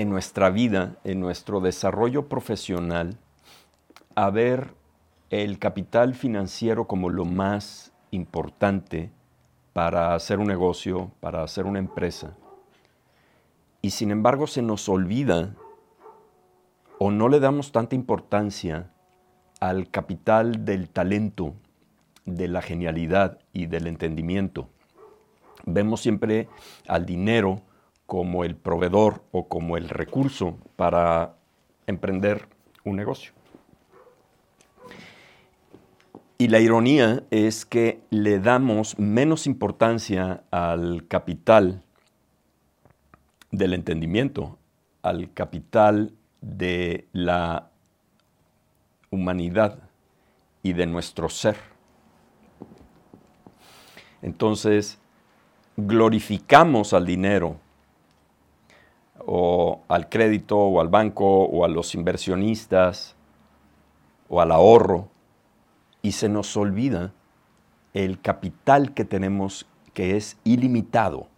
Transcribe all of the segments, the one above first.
en nuestra vida, en nuestro desarrollo profesional, a ver el capital financiero como lo más importante para hacer un negocio, para hacer una empresa. Y sin embargo se nos olvida o no le damos tanta importancia al capital del talento, de la genialidad y del entendimiento vemos siempre al dinero como el proveedor o como el recurso para emprender un negocio. Y la ironía es que le damos menos importancia al capital del entendimiento, al capital de la humanidad y de nuestro ser. Entonces, glorificamos al dinero o al crédito o al banco o a los inversionistas o al ahorro y se nos olvida el capital que tenemos que es ilimitado,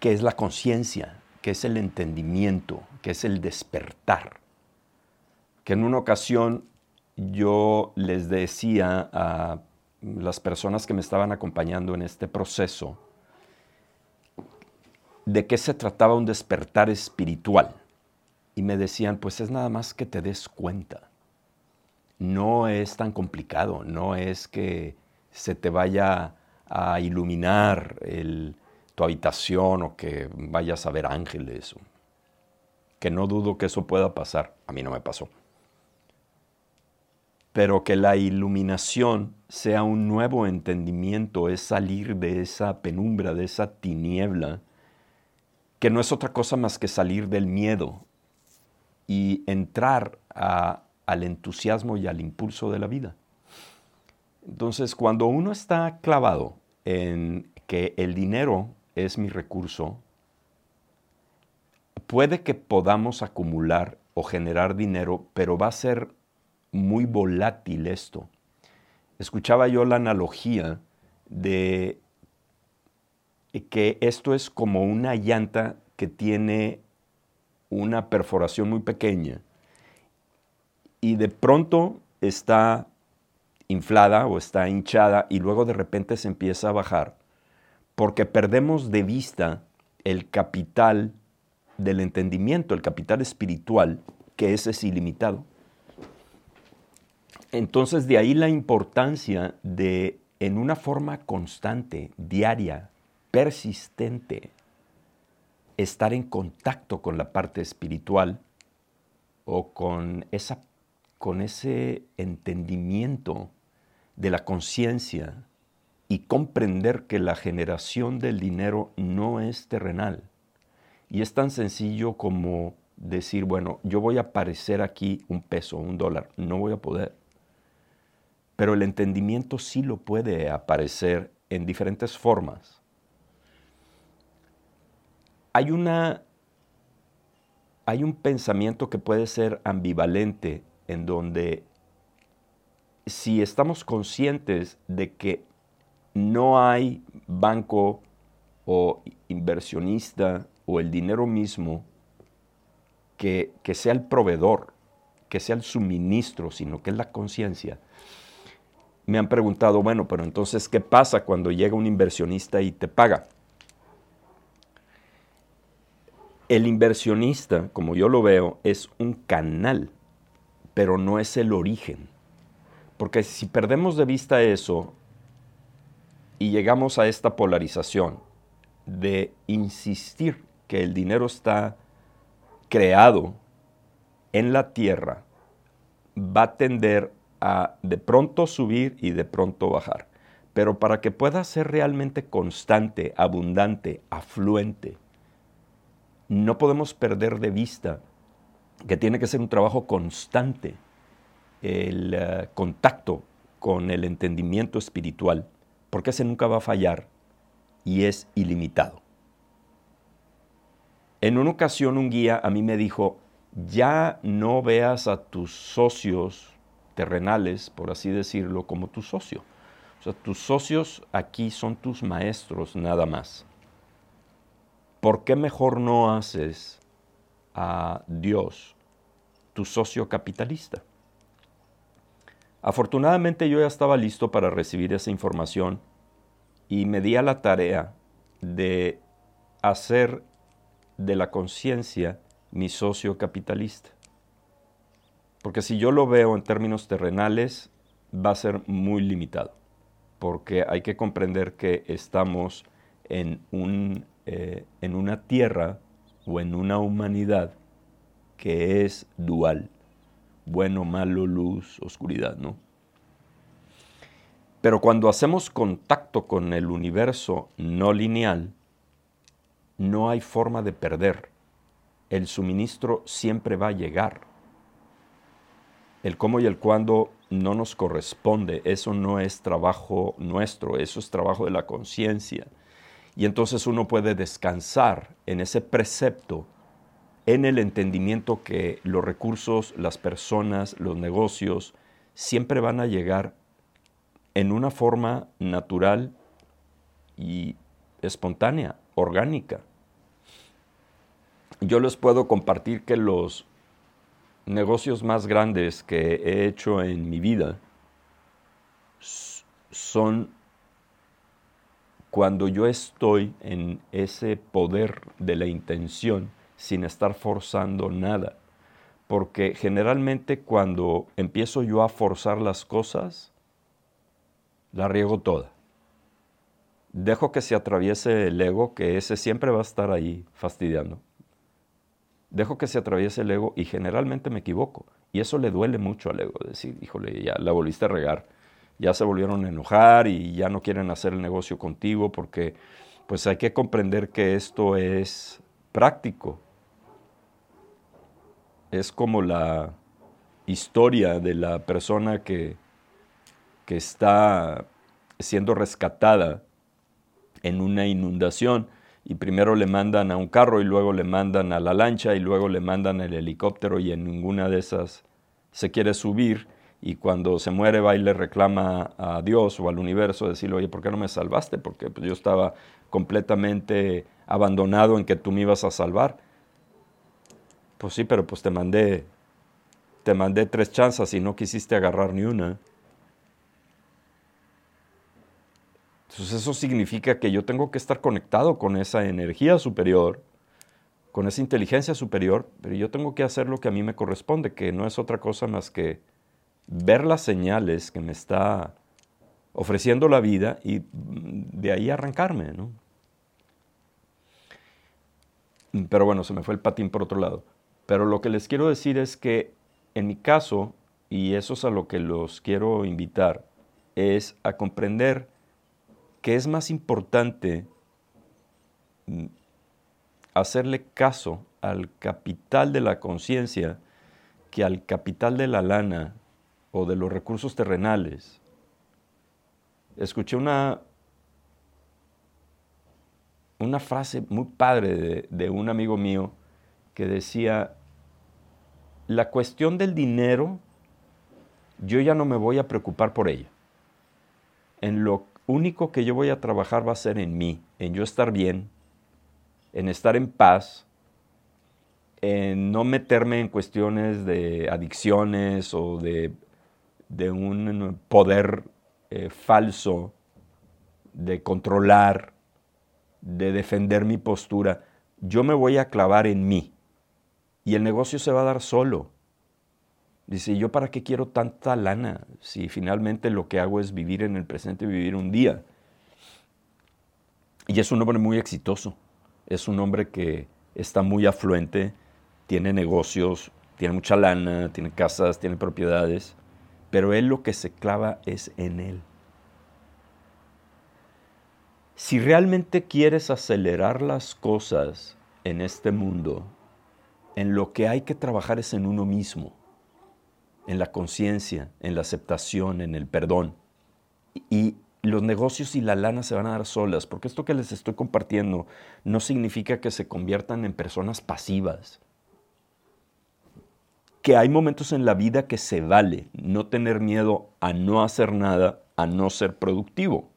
que es la conciencia, que es el entendimiento, que es el despertar. Que en una ocasión yo les decía a las personas que me estaban acompañando en este proceso de qué se trataba un despertar espiritual. Y me decían, pues es nada más que te des cuenta. No es tan complicado, no es que se te vaya a iluminar tu habitación o que vayas a ver ángeles. Que no dudo que eso pueda pasar. A mí no me pasó pero que la iluminación sea un nuevo entendimiento, es salir de esa penumbra, de esa tiniebla, que no es otra cosa más que salir del miedo y entrar al entusiasmo y al impulso de la vida. Entonces, cuando uno está clavado en que el dinero es mi recurso, puede que podamos acumular o generar dinero, pero va a ser muy volátil esto. Escuchaba yo la analogía de que esto es como una llanta que tiene una perforación muy pequeña y de pronto está inflada o está hinchada y luego de repente se empieza a bajar porque perdemos de vista el capital del entendimiento, el capital espiritual, que ese es ilimitado. Entonces de ahí la importancia de, en una forma constante, diaria, persistente, estar en contacto con la parte espiritual o con, esa, con ese entendimiento de la conciencia y comprender que la generación del dinero no es terrenal. Y es tan sencillo como decir, bueno, yo voy a aparecer aquí un peso, un dólar, no voy a poder pero el entendimiento sí lo puede aparecer en diferentes formas. Hay, una, hay un pensamiento que puede ser ambivalente en donde si estamos conscientes de que no hay banco o inversionista o el dinero mismo que, que sea el proveedor, que sea el suministro, sino que es la conciencia, me han preguntado, bueno, pero entonces, ¿qué pasa cuando llega un inversionista y te paga? El inversionista, como yo lo veo, es un canal, pero no es el origen. Porque si perdemos de vista eso y llegamos a esta polarización de insistir que el dinero está creado en la tierra, va a tender a de pronto subir y de pronto bajar. Pero para que pueda ser realmente constante, abundante, afluente, no podemos perder de vista que tiene que ser un trabajo constante el eh, contacto con el entendimiento espiritual, porque ese nunca va a fallar y es ilimitado. En una ocasión un guía a mí me dijo, ya no veas a tus socios terrenales, por así decirlo, como tu socio. O sea, tus socios aquí son tus maestros nada más. ¿Por qué mejor no haces a Dios tu socio capitalista? Afortunadamente yo ya estaba listo para recibir esa información y me di a la tarea de hacer de la conciencia mi socio capitalista. Porque si yo lo veo en términos terrenales, va a ser muy limitado. Porque hay que comprender que estamos en, un, eh, en una tierra o en una humanidad que es dual. Bueno, malo, luz, oscuridad, ¿no? Pero cuando hacemos contacto con el universo no lineal, no hay forma de perder. El suministro siempre va a llegar. El cómo y el cuándo no nos corresponde. Eso no es trabajo nuestro, eso es trabajo de la conciencia. Y entonces uno puede descansar en ese precepto, en el entendimiento que los recursos, las personas, los negocios, siempre van a llegar en una forma natural y espontánea, orgánica. Yo les puedo compartir que los negocios más grandes que he hecho en mi vida son cuando yo estoy en ese poder de la intención sin estar forzando nada. Porque generalmente cuando empiezo yo a forzar las cosas, la riego toda. Dejo que se atraviese el ego, que ese siempre va a estar ahí fastidiando. Dejo que se atraviese el ego y generalmente me equivoco. Y eso le duele mucho al ego, decir, híjole, ya la volviste a regar, ya se volvieron a enojar y ya no quieren hacer el negocio contigo porque pues hay que comprender que esto es práctico. Es como la historia de la persona que que está siendo rescatada en una inundación y primero le mandan a un carro y luego le mandan a la lancha y luego le mandan al helicóptero y en ninguna de esas se quiere subir y cuando se muere va y le reclama a Dios o al universo decirle, oye, ¿por qué no me salvaste? Porque pues, yo estaba completamente abandonado en que tú me ibas a salvar. Pues sí, pero pues te mandé, te mandé tres chanzas y no quisiste agarrar ni una. Entonces eso significa que yo tengo que estar conectado con esa energía superior, con esa inteligencia superior, pero yo tengo que hacer lo que a mí me corresponde, que no es otra cosa más que ver las señales que me está ofreciendo la vida y de ahí arrancarme. ¿no? Pero bueno, se me fue el patín por otro lado. Pero lo que les quiero decir es que en mi caso, y eso es a lo que los quiero invitar, es a comprender que es más importante mm, hacerle caso al capital de la conciencia que al capital de la lana o de los recursos terrenales. Escuché una, una frase muy padre de, de un amigo mío que decía, la cuestión del dinero, yo ya no me voy a preocupar por ella. En lo único que yo voy a trabajar va a ser en mí, en yo estar bien, en estar en paz, en no meterme en cuestiones de adicciones o de, un poder eh, falso, de controlar, de defender mi postura. Yo me voy a clavar en mí y el negocio se va a dar solo. Dice, ¿yo para qué quiero tanta lana si finalmente lo que hago es vivir en el presente vivir un día? Y es un hombre muy exitoso, es un hombre que está muy afluente, tiene negocios, tiene mucha lana, tiene casas, tiene propiedades, pero él lo que se clava es en él. Si realmente quieres acelerar las cosas en este mundo, en lo que hay que trabajar es en uno mismo, en la conciencia, en la aceptación, en el perdón. Y los negocios y la lana se van a dar solas, porque esto que les estoy compartiendo no significa que se conviertan en personas pasivas. Que hay momentos en la vida que se vale no tener miedo a no hacer nada, a no ser productivo.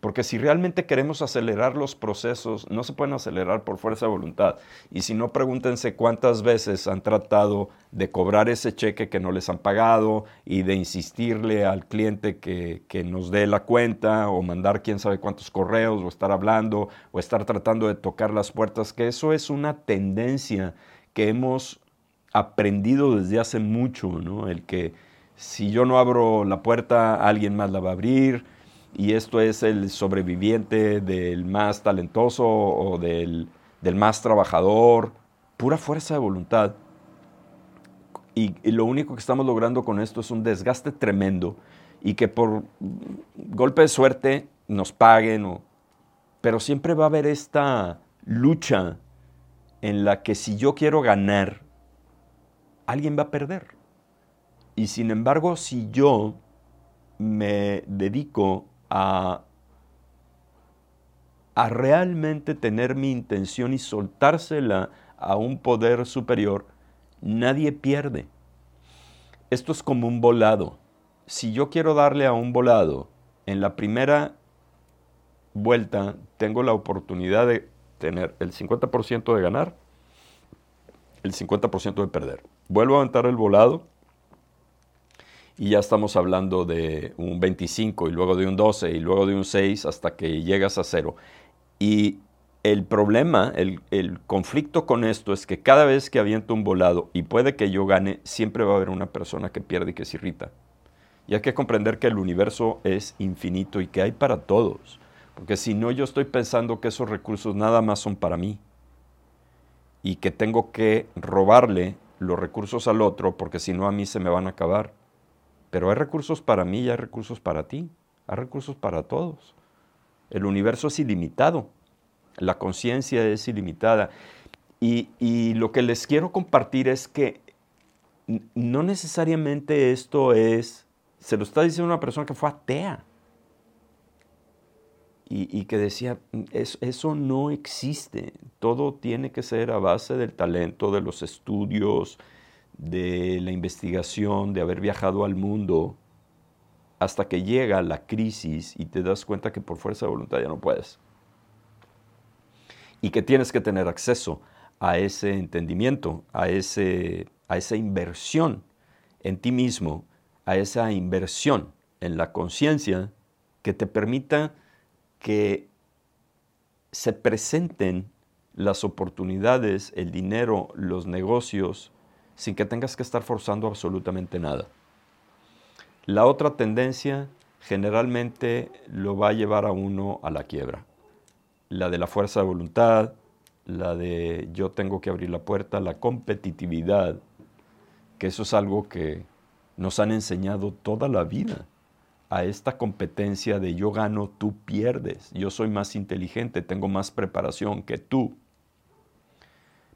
Porque si realmente queremos acelerar los procesos, no se pueden acelerar por fuerza de voluntad. Y si no, pregúntense cuántas veces han tratado de cobrar ese cheque que no les han pagado y de insistirle al cliente que, que nos dé la cuenta o mandar quién sabe cuántos correos o estar hablando o estar tratando de tocar las puertas, que eso es una tendencia que hemos aprendido desde hace mucho. El que si yo no abro la puerta, alguien más la va a abrir y esto es el sobreviviente del más talentoso o del, más trabajador, pura fuerza de voluntad. Y, lo único que estamos logrando con esto es un desgaste tremendo y que por golpe de suerte nos paguen, pero siempre va a haber esta lucha en la que si yo quiero ganar, alguien va a perder. Y sin embargo, si yo me dedico a, realmente tener mi intención y soltársela a un poder superior, nadie pierde. Esto es como un volado. Si yo quiero darle a un volado, en la primera vuelta tengo la oportunidad de tener el 50% de ganar, el 50% de perder. Vuelvo a aventar el volado y ya estamos hablando de un 25 y luego de un 12 y luego de un 6 hasta que llegas a cero. Y el problema, el, el, conflicto con esto es que cada vez que aviento un volado y puede que yo gane, siempre va a haber una persona que pierde y que se irrita. Y hay que comprender que el universo es infinito y que hay para todos. Porque si no, yo estoy pensando que esos recursos nada más son para mí. Y que tengo que robarle los recursos al otro porque si no a mí se me van a acabar. Pero hay recursos para mí y hay recursos para ti. Hay recursos para todos. El universo es ilimitado. La conciencia es ilimitada. Y, y, lo que les quiero compartir es que no necesariamente esto es, se lo está diciendo una persona que fue atea. Y, que decía, eso no existe. Todo tiene que ser a base del talento, de los estudios, de la investigación, de haber viajado al mundo, hasta que llega la crisis y te das cuenta que por fuerza de voluntad ya no puedes. Y que tienes que tener acceso a ese entendimiento, a, ese, a esa inversión en ti mismo, a esa inversión en la conciencia que te permita que se presenten las oportunidades, el dinero, los negocios, sin que tengas que estar forzando absolutamente nada. La otra tendencia generalmente lo va a llevar a uno a la quiebra. La de la fuerza de voluntad, la de yo tengo que abrir la puerta, la competitividad, que eso es algo que nos han enseñado toda la vida, a esta competencia de yo gano, tú pierdes, yo soy más inteligente, tengo más preparación que tú.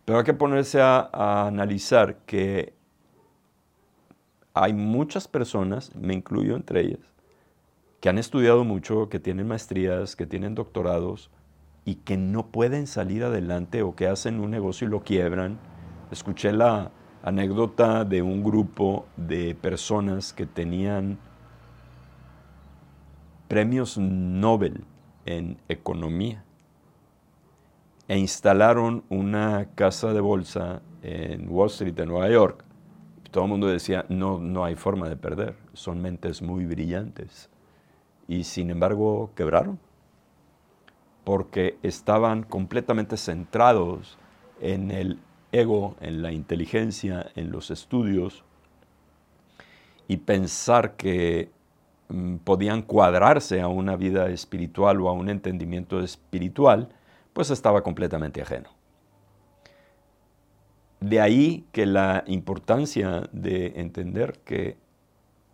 Pero hay que ponerse a, analizar que hay muchas personas, me incluyo entre ellas, que han estudiado mucho, que tienen maestrías, que tienen doctorados y que no pueden salir adelante o que hacen un negocio y lo quiebran. Escuché la anécdota de un grupo de personas que tenían premios Nobel en economía e instalaron una casa de bolsa en Wall Street, en Nueva York. Todo el mundo decía, no, no hay forma de perder, son mentes muy brillantes. Y sin embargo, quebraron, porque estaban completamente centrados en el ego, en la inteligencia, en los estudios, y pensar que podían cuadrarse a una vida espiritual o a un entendimiento espiritual, pues estaba completamente ajeno. De ahí que la importancia de entender que,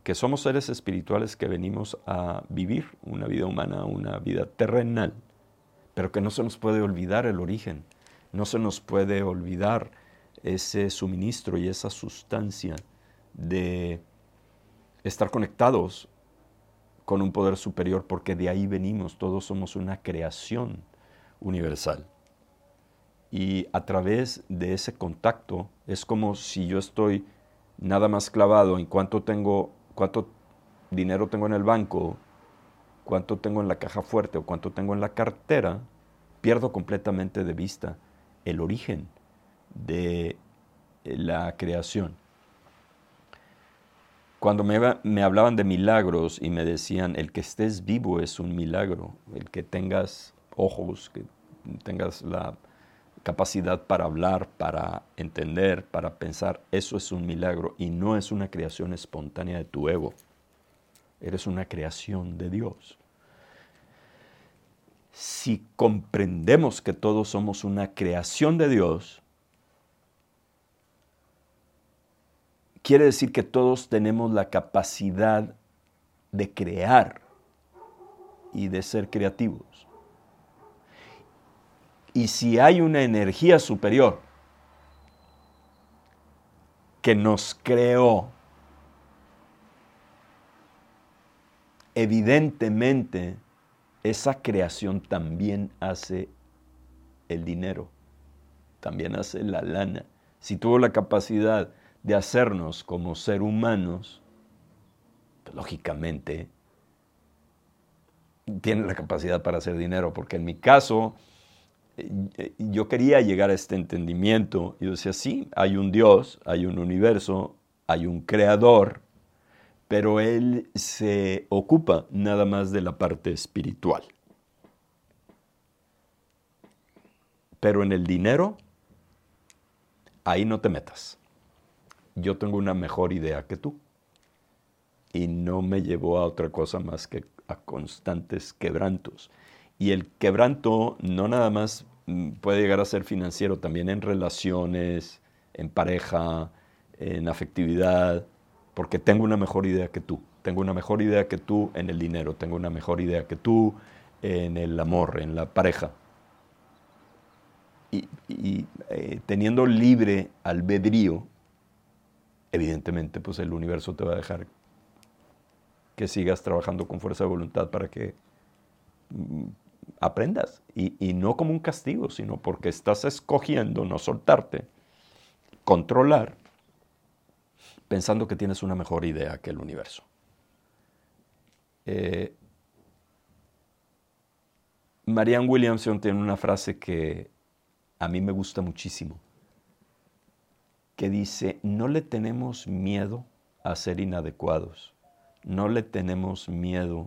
que somos seres espirituales que venimos a vivir una vida humana, una vida terrenal, pero que no se nos puede olvidar el origen. No se nos puede olvidar ese suministro y esa sustancia de estar conectados con un poder superior, porque de ahí venimos, todos somos una creación universal. Y a través de ese contacto es como si yo estoy nada más clavado en cuánto tengo, cuánto dinero tengo en el banco, cuánto tengo en la caja fuerte o cuánto tengo en la cartera, pierdo completamente de vista el origen de la creación. Cuando me, hablaban de milagros y me decían, el que estés vivo es un milagro, el que tengas ojos, que tengas la capacidad para hablar, para entender, para pensar, eso es un milagro y no es una creación espontánea de tu ego. Eres una creación de Dios. Si comprendemos que todos somos una creación de Dios, quiere decir que todos tenemos la capacidad de crear y de ser creativos. Y si hay una energía superior que nos creó, evidentemente esa creación también hace el dinero, también hace la lana. Si tuvo la capacidad de hacernos como ser humanos, pues, lógicamente tiene la capacidad para hacer dinero, porque en mi caso, eh, yo quería llegar a este entendimiento. Yo decía, sí, hay un Dios, hay un universo, hay un creador, pero Él se ocupa nada más de la parte espiritual. Pero en el dinero, ahí no te metas. Yo tengo una mejor idea que tú. Y no me llevó a otra cosa más que a constantes quebrantos. Y el quebranto no nada más mm, puede llegar a ser financiero, también en relaciones, en pareja, en afectividad, porque tengo una mejor idea que tú. Tengo una mejor idea que tú en el dinero, tengo una mejor idea que tú en el amor, en la pareja. Y, eh, teniendo libre albedrío, evidentemente pues el universo te va a dejar que sigas trabajando con fuerza de voluntad para que mm, aprendas. Y, no como un castigo, sino porque estás escogiendo no soltarte, controlar, pensando que tienes una mejor idea que el universo. Eh, Marianne Williamson tiene una frase que a mí me gusta muchísimo, que dice, no le tenemos miedo a ser inadecuados, no le tenemos miedo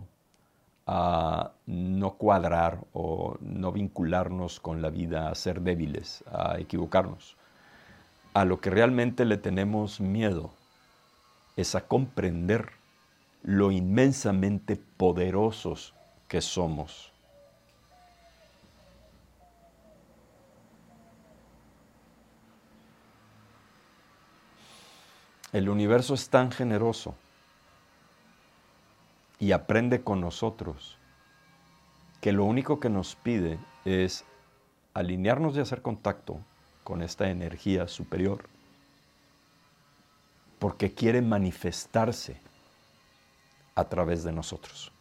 a no cuadrar o no vincularnos con la vida, a ser débiles, a equivocarnos. A lo que realmente le tenemos miedo es a comprender lo inmensamente poderosos que somos. El universo es tan generoso y aprende con nosotros, que lo único que nos pide es alinearnos y hacer contacto con esta energía superior, porque quiere manifestarse a través de nosotros.